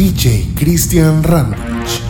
DJ Christian Randich.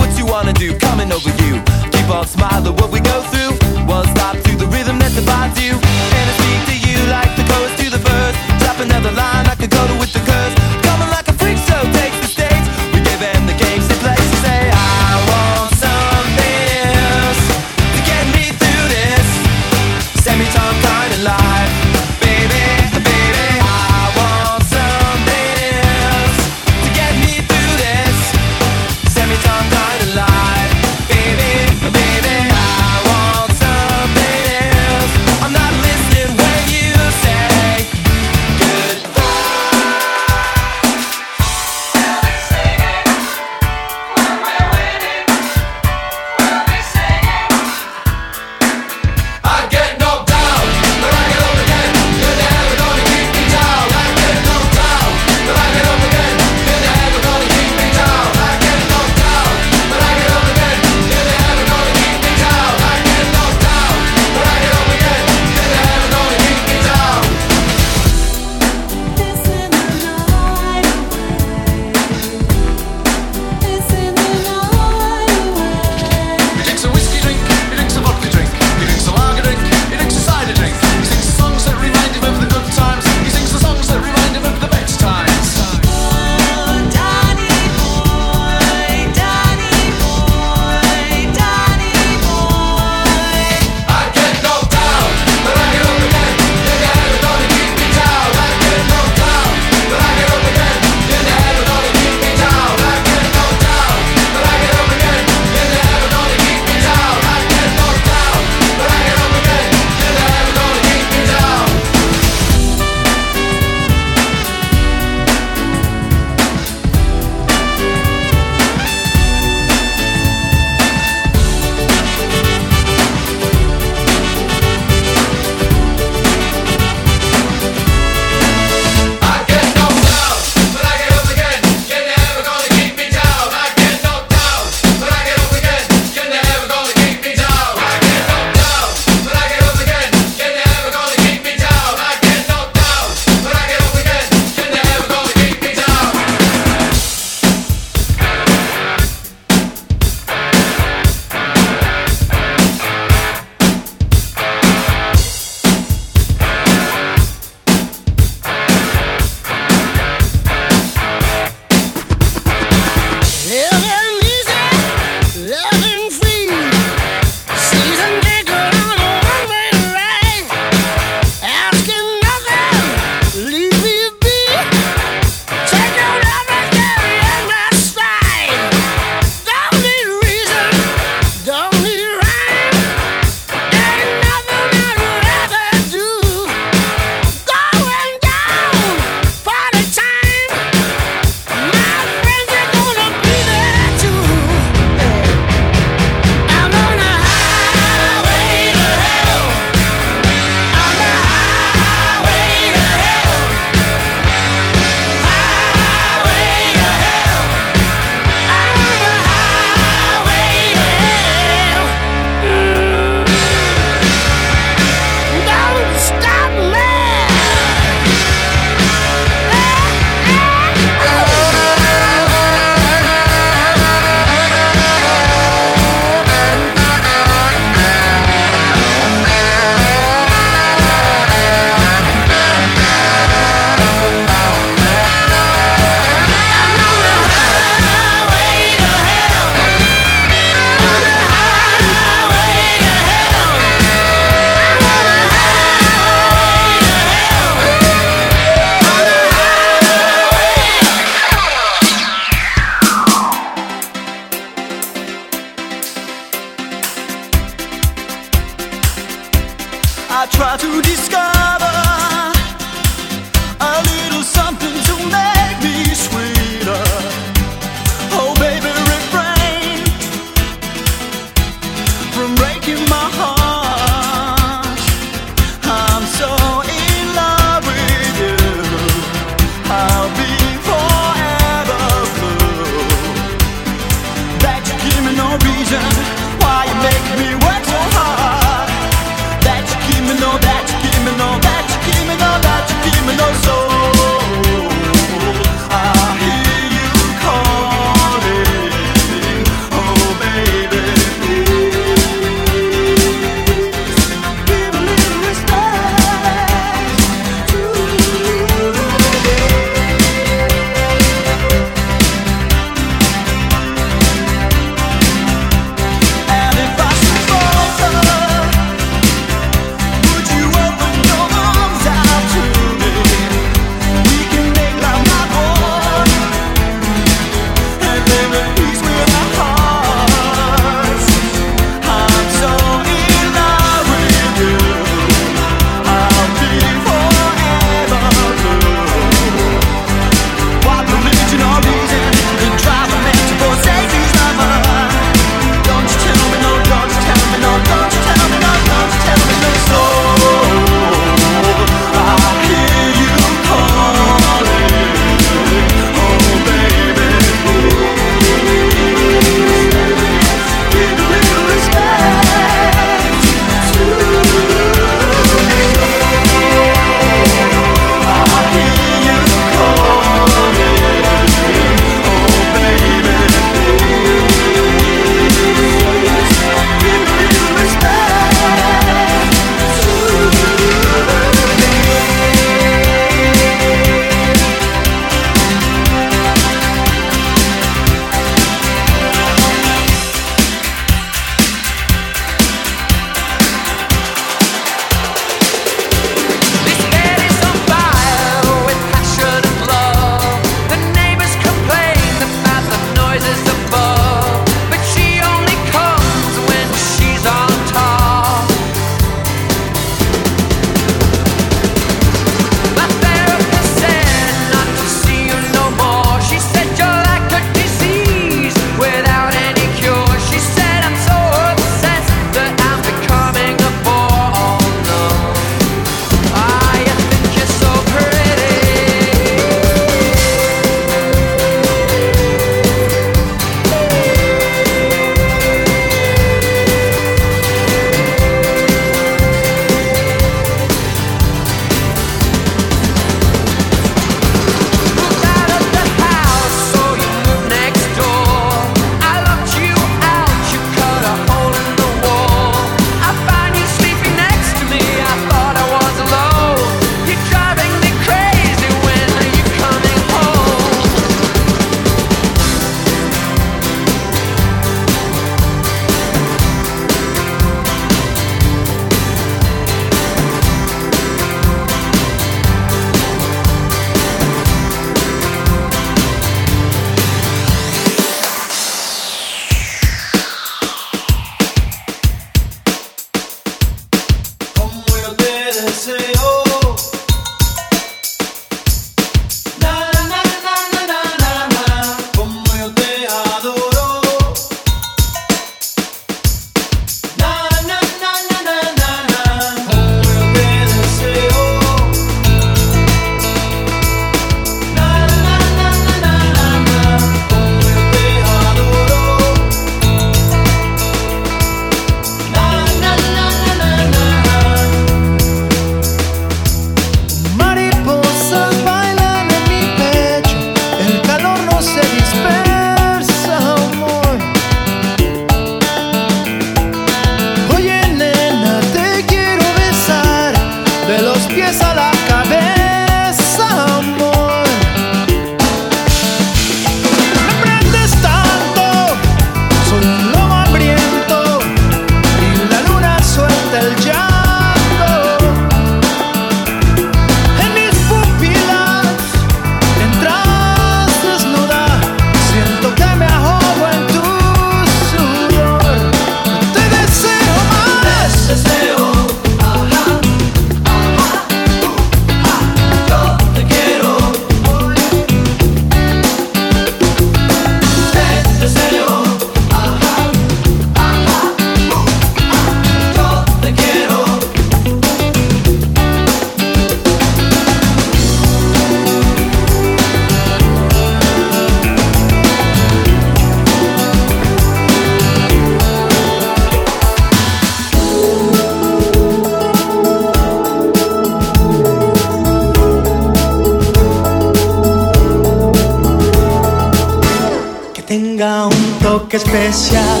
que especial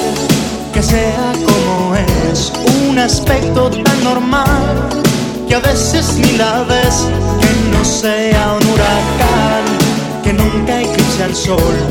que sea como es, un aspecto tan normal que a veces ni la ves, que no sea un huracán, que nunca eclipse al sol.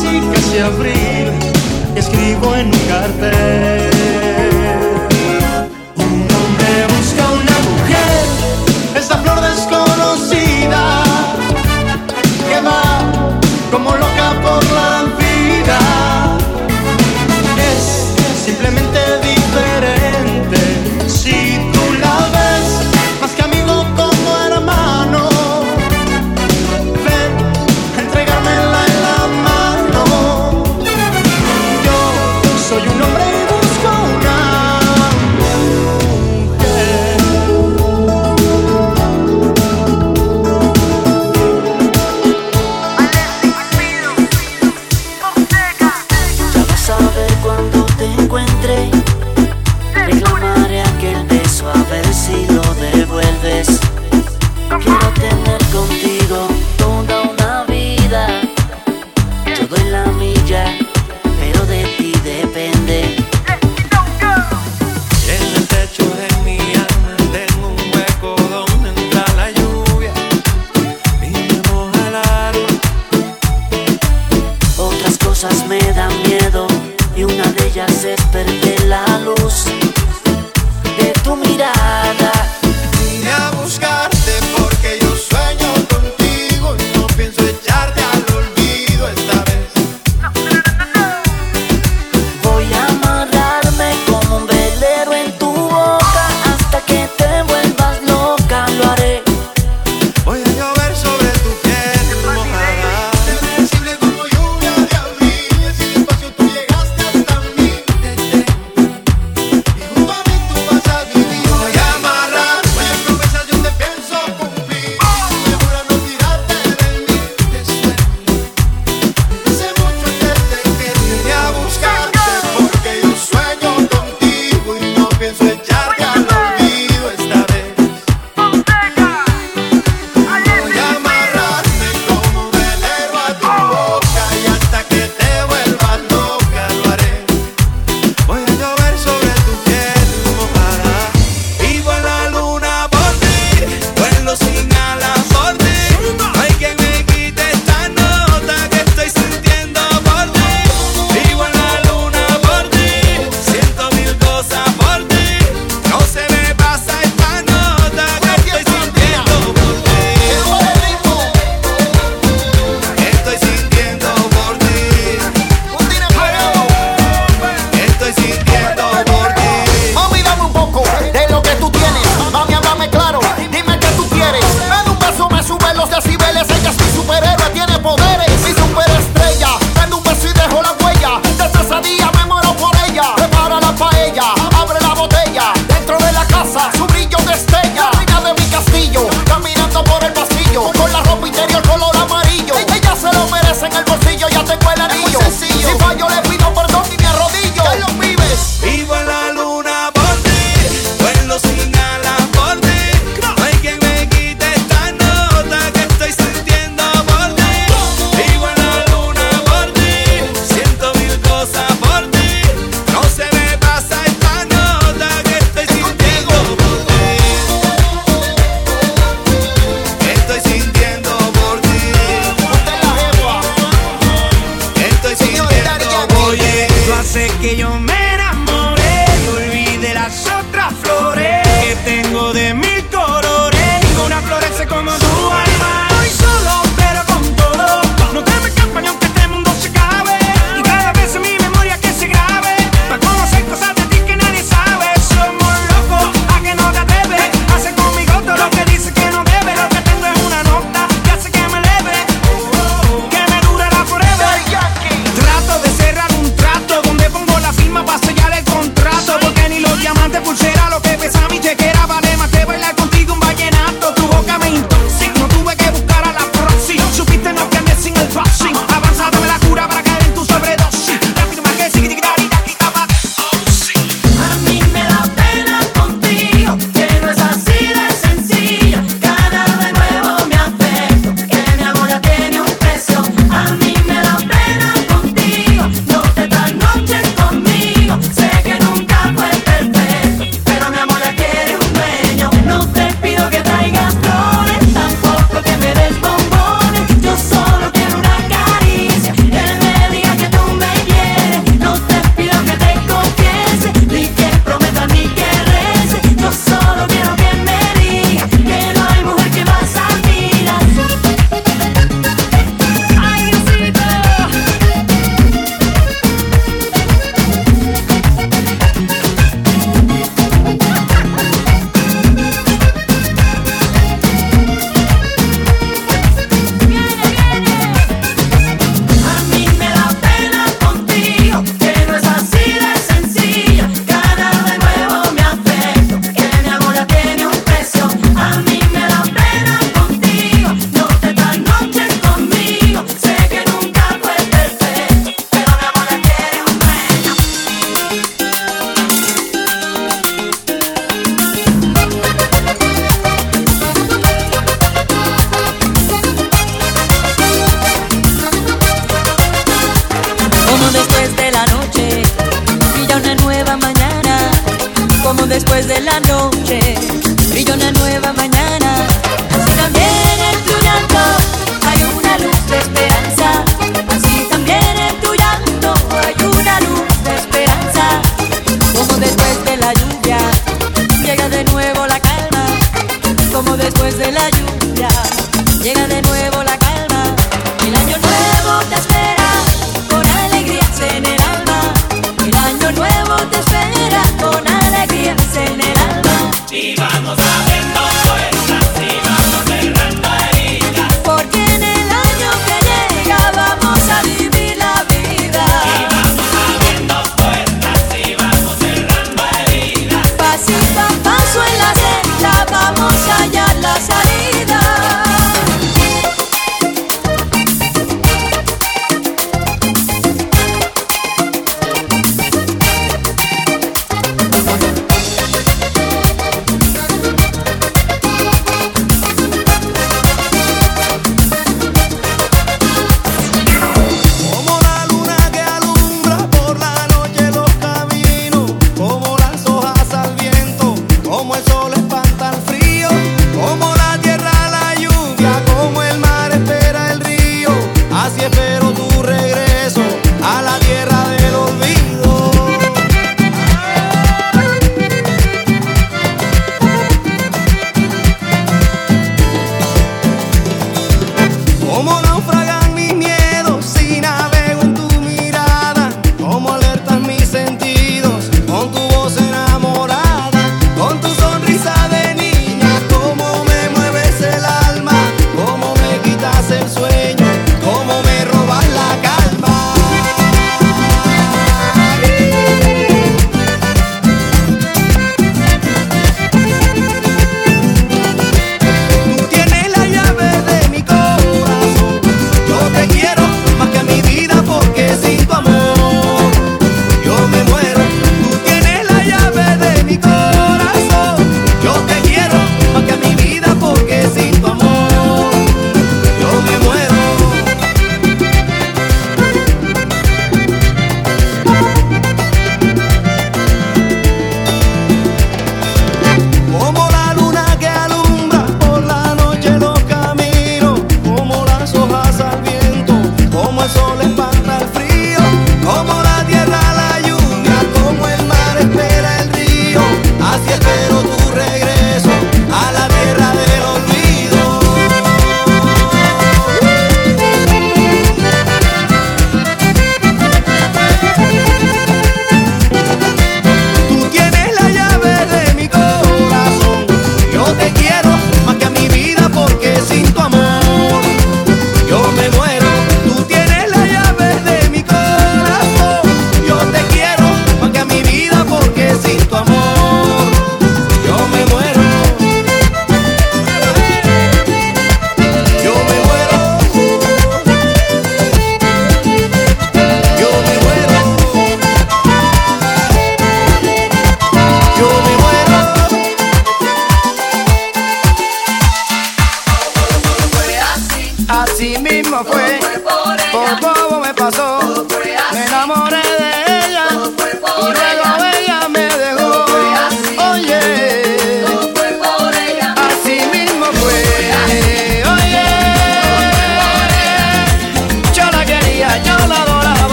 casi casi abril, escribo en un cartel.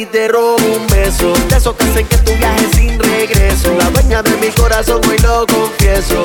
y te robo un beso. De esos que hacen que tu viaje sin regreso. La dueña de mi corazón, hoy lo confieso.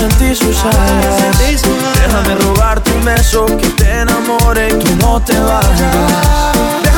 sentí sus alas. Déjame robar tu beso que te enamore y tú no te vayas.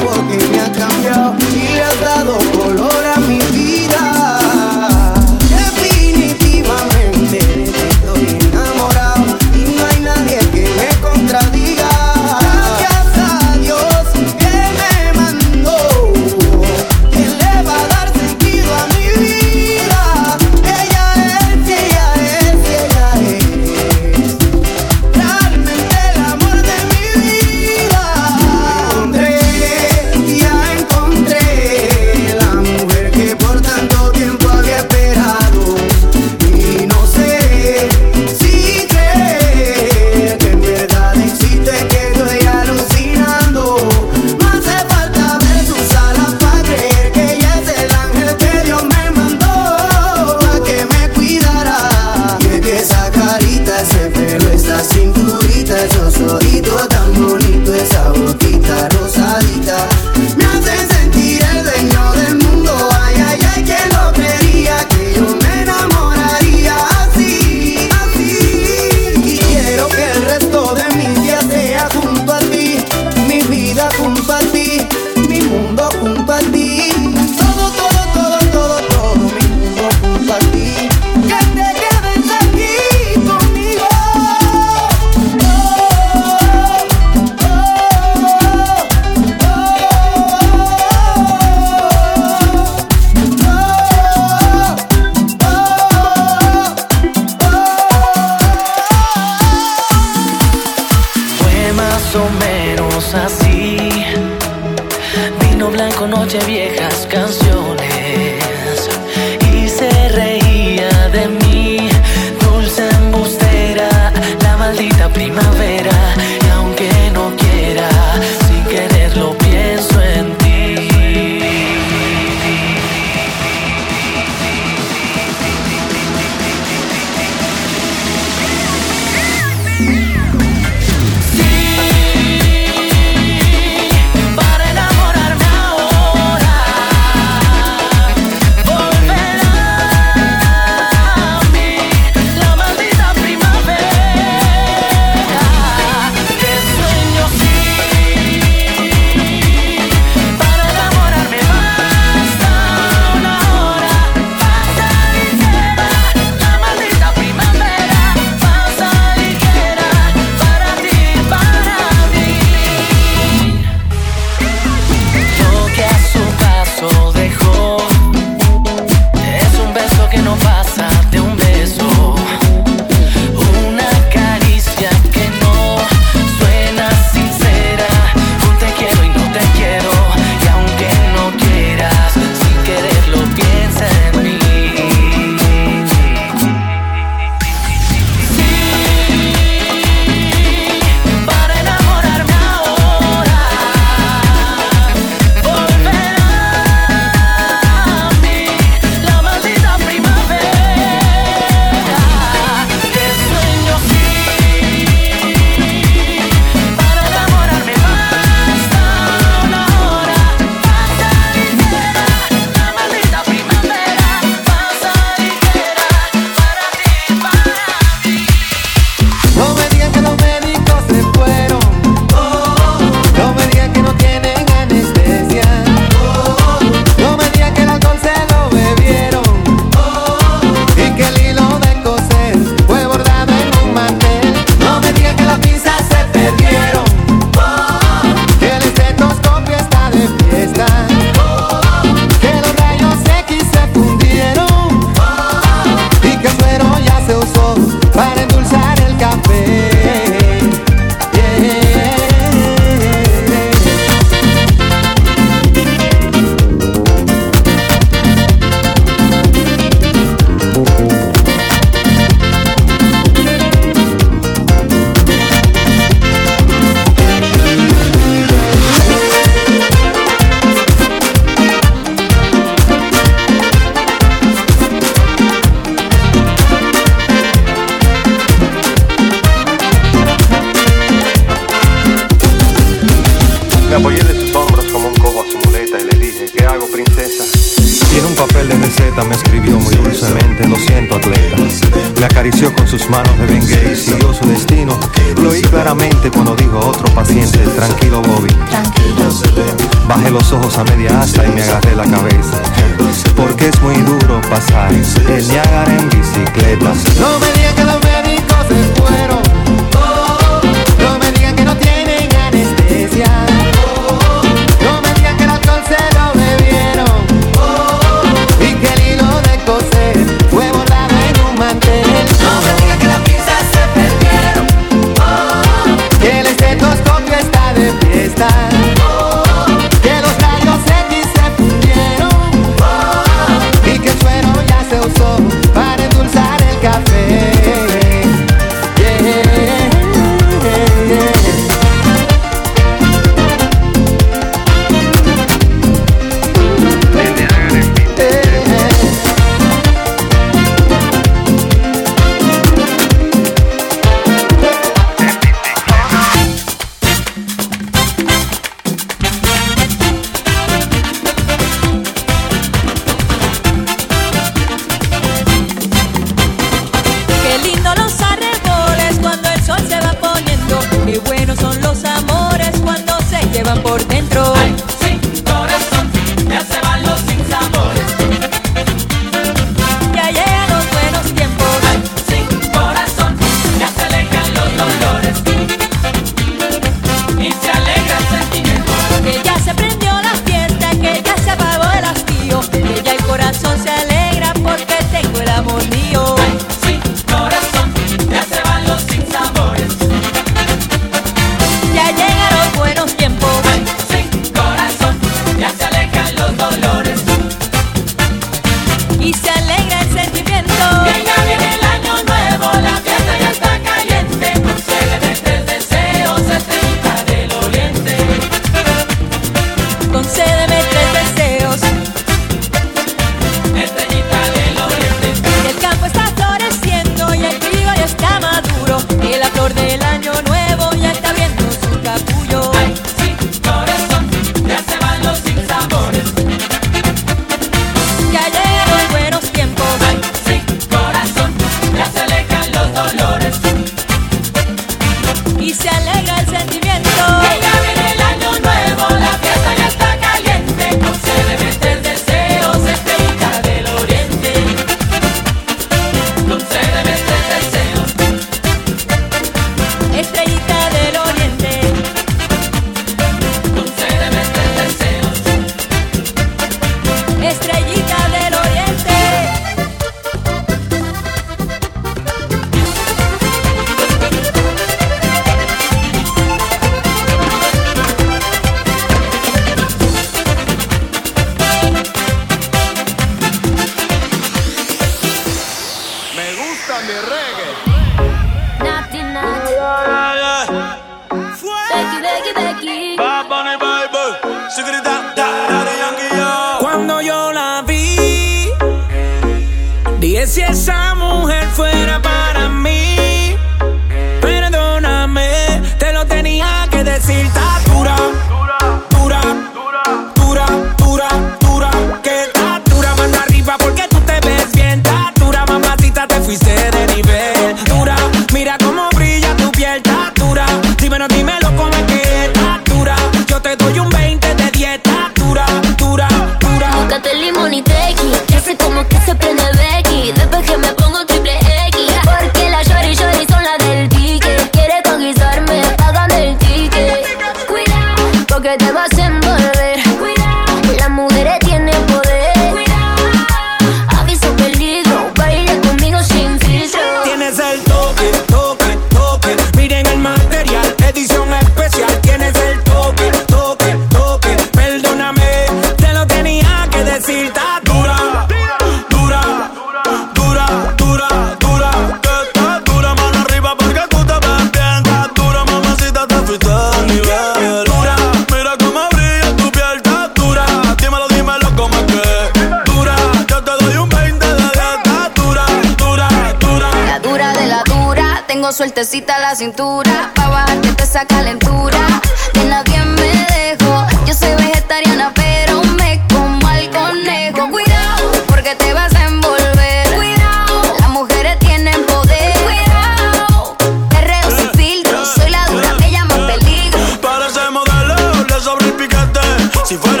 Se vai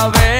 con la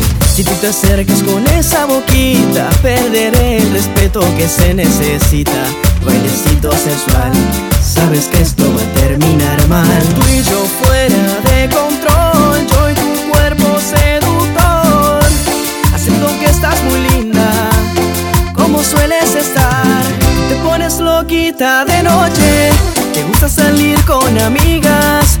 Si tú te acercas con esa boquita Perderé el respeto que se necesita Bailecito sensual Sabes que esto va a terminar mal Tú y yo fuera de control Yo y tu cuerpo seductor Haciendo que estás muy linda como sueles estar. Te pones loquita de noche, te gusta salir con amigas.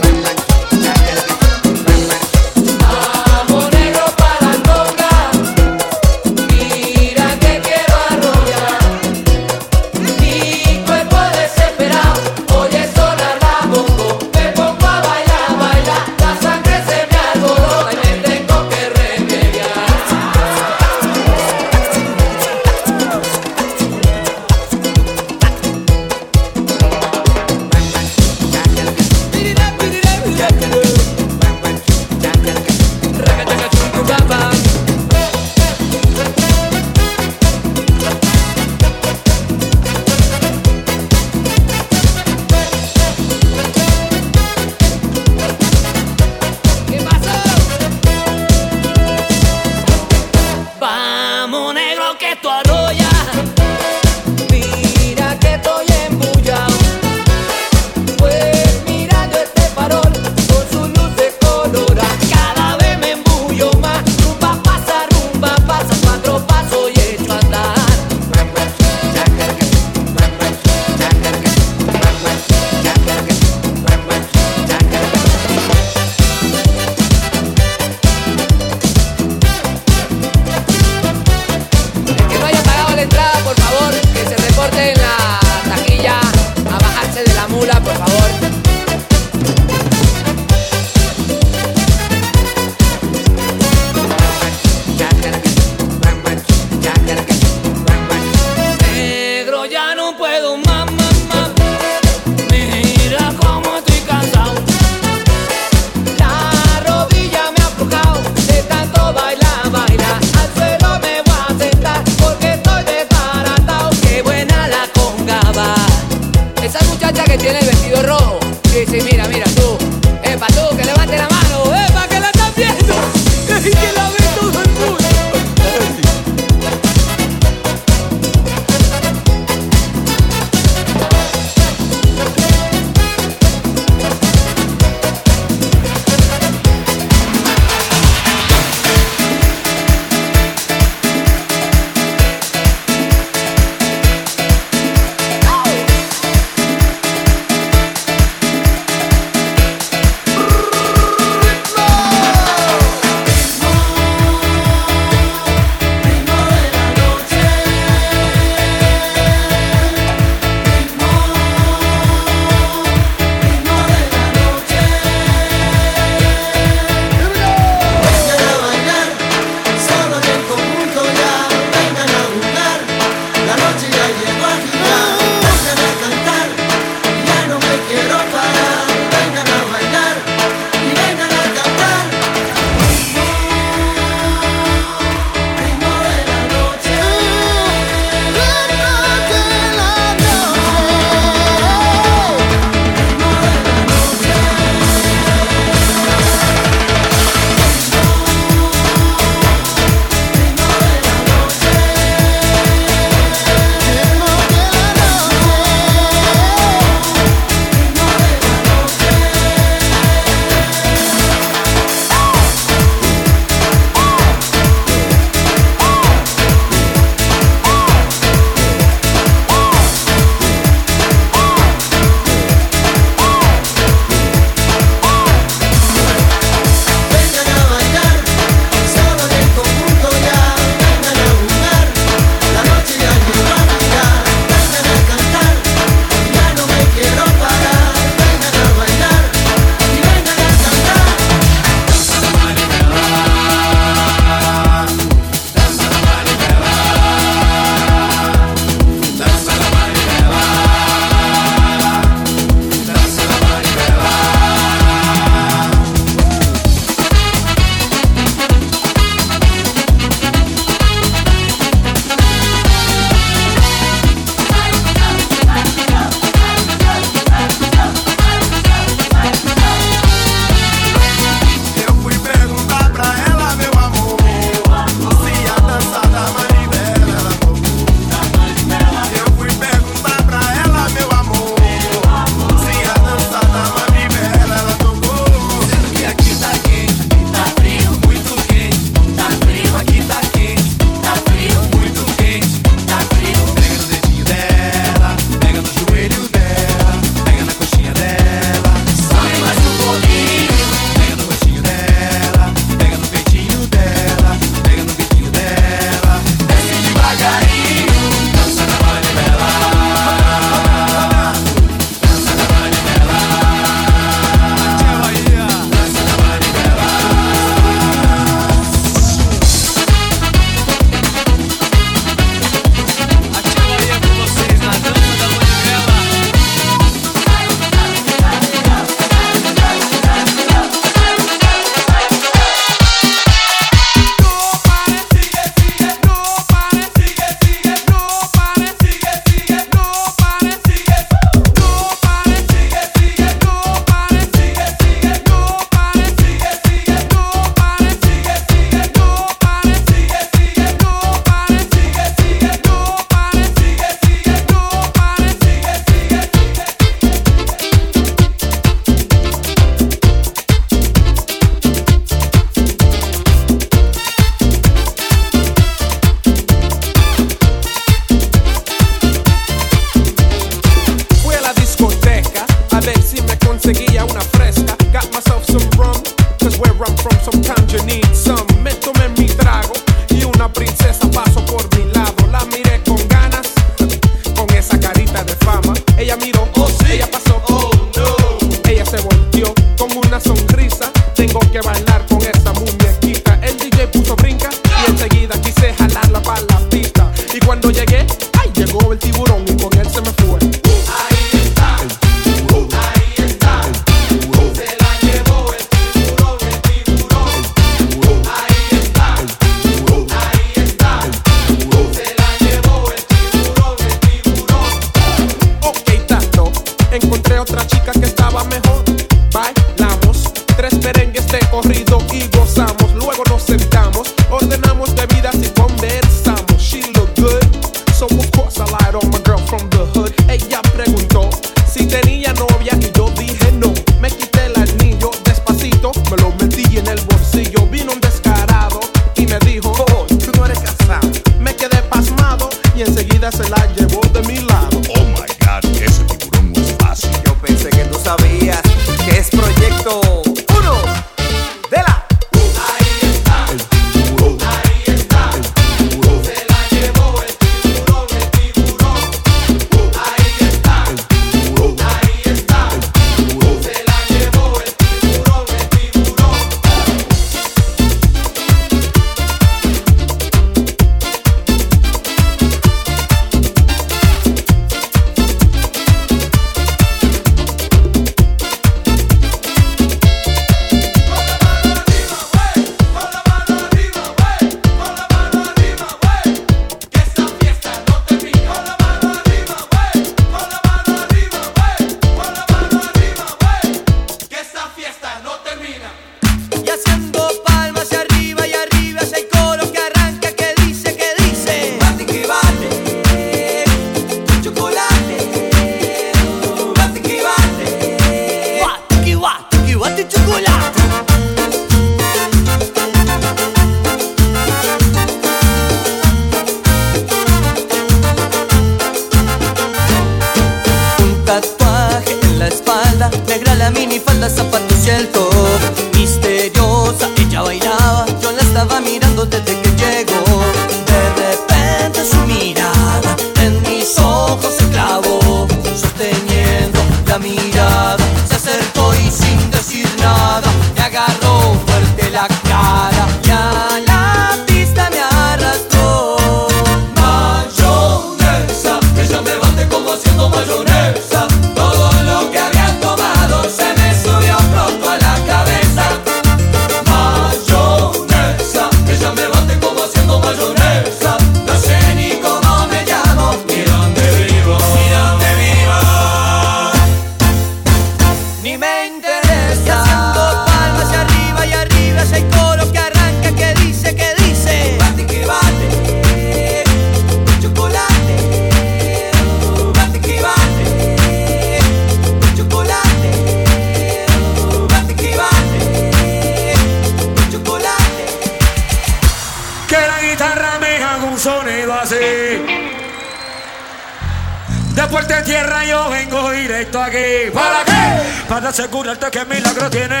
de asegurarte que milagro tiene.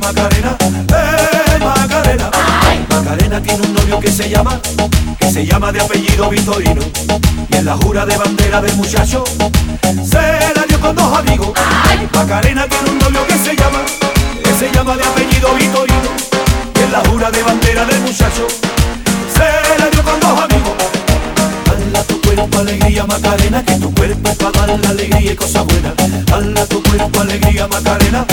Macarena, Macarena, eh, Macarena. Macarena tiene un novio que se llama, que se llama de apellido Vitorino. Y en la jura de bandera del muchacho, se la dio con dos amigos. Macarena tiene un novio que se llama, que se llama de apellido Vitorino. Y en la jura de bandera del muchacho, se la dio con dos amigos. Dala tu cuerpo alegría Macarena, que tu cuerpo es para dar la alegría y cosas buenas. Dala tu cuerpo alegría Macarena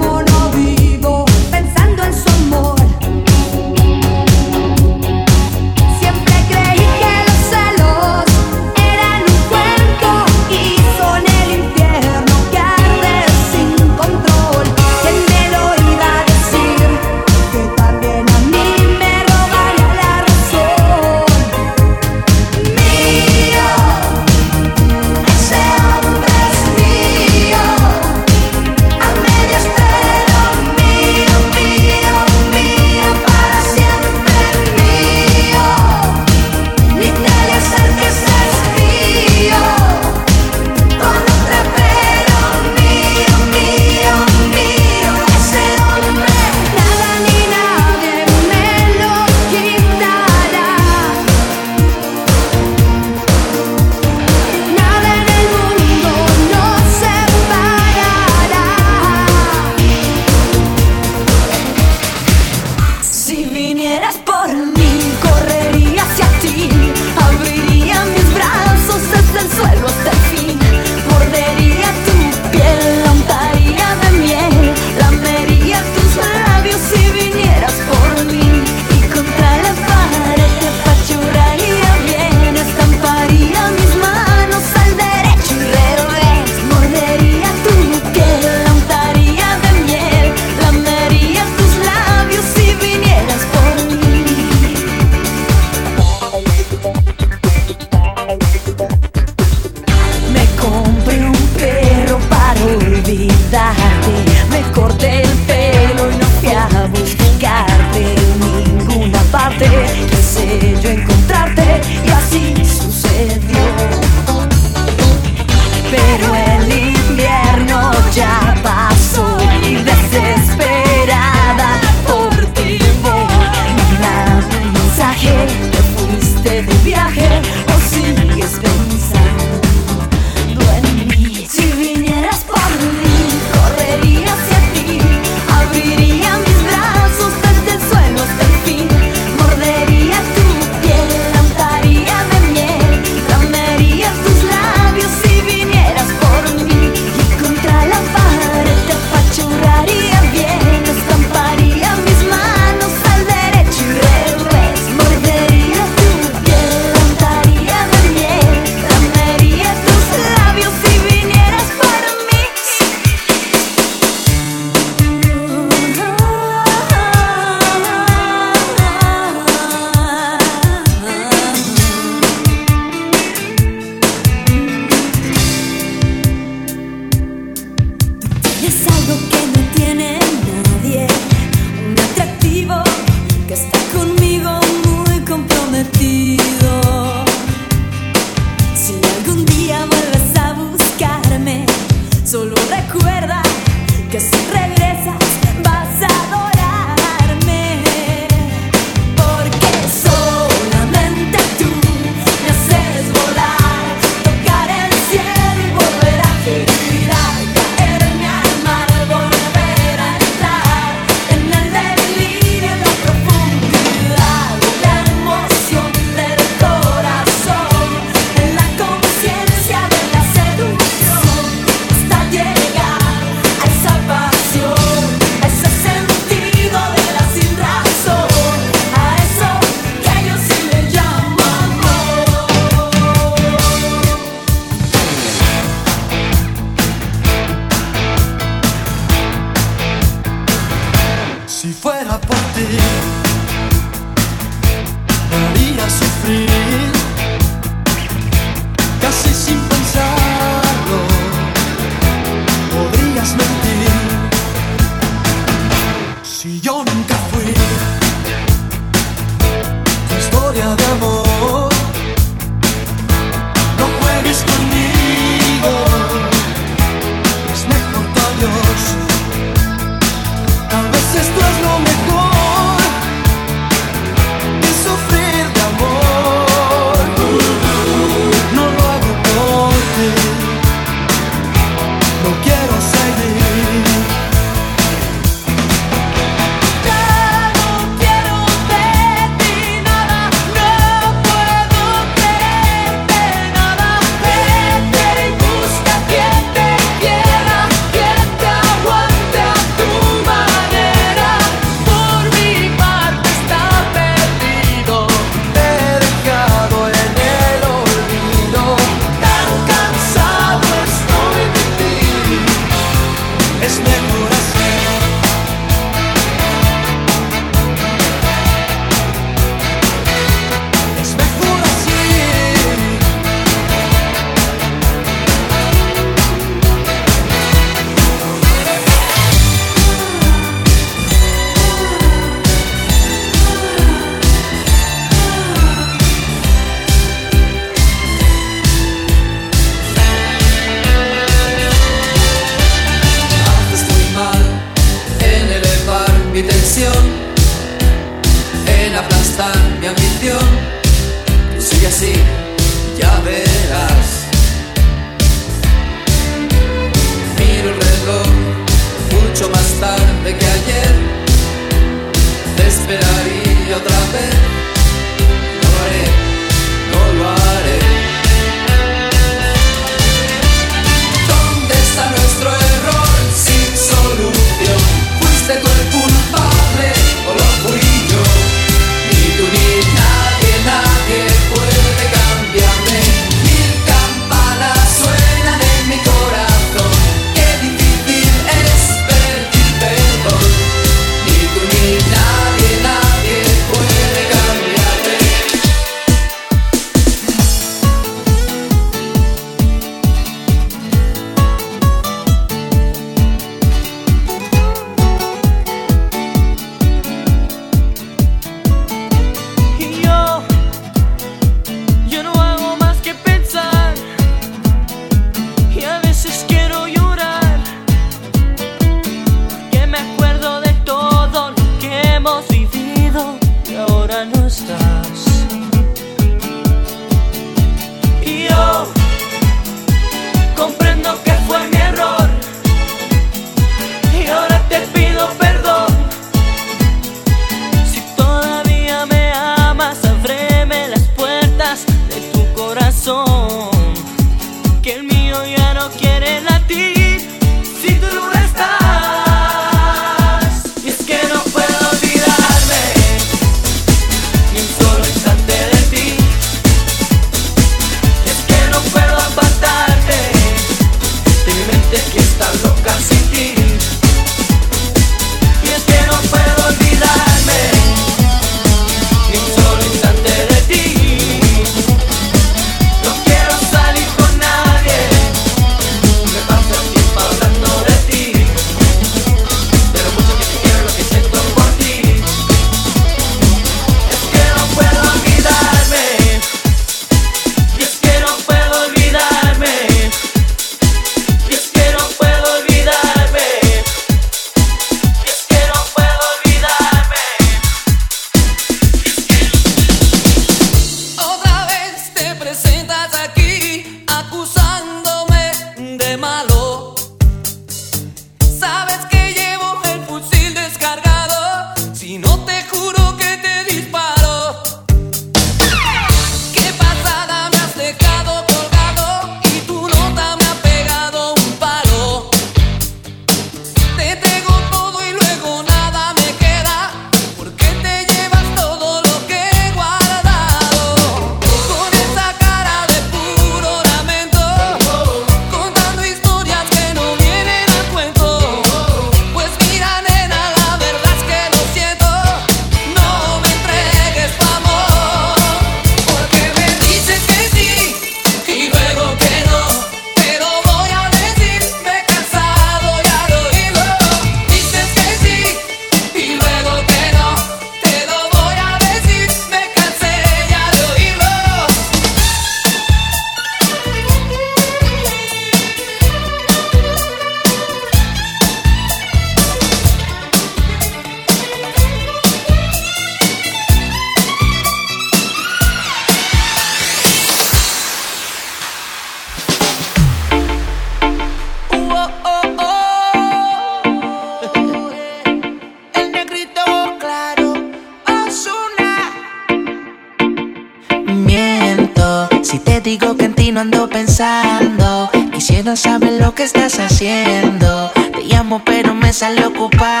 que estás haciendo. Te llamo, pero me sale ocupado.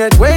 Besos en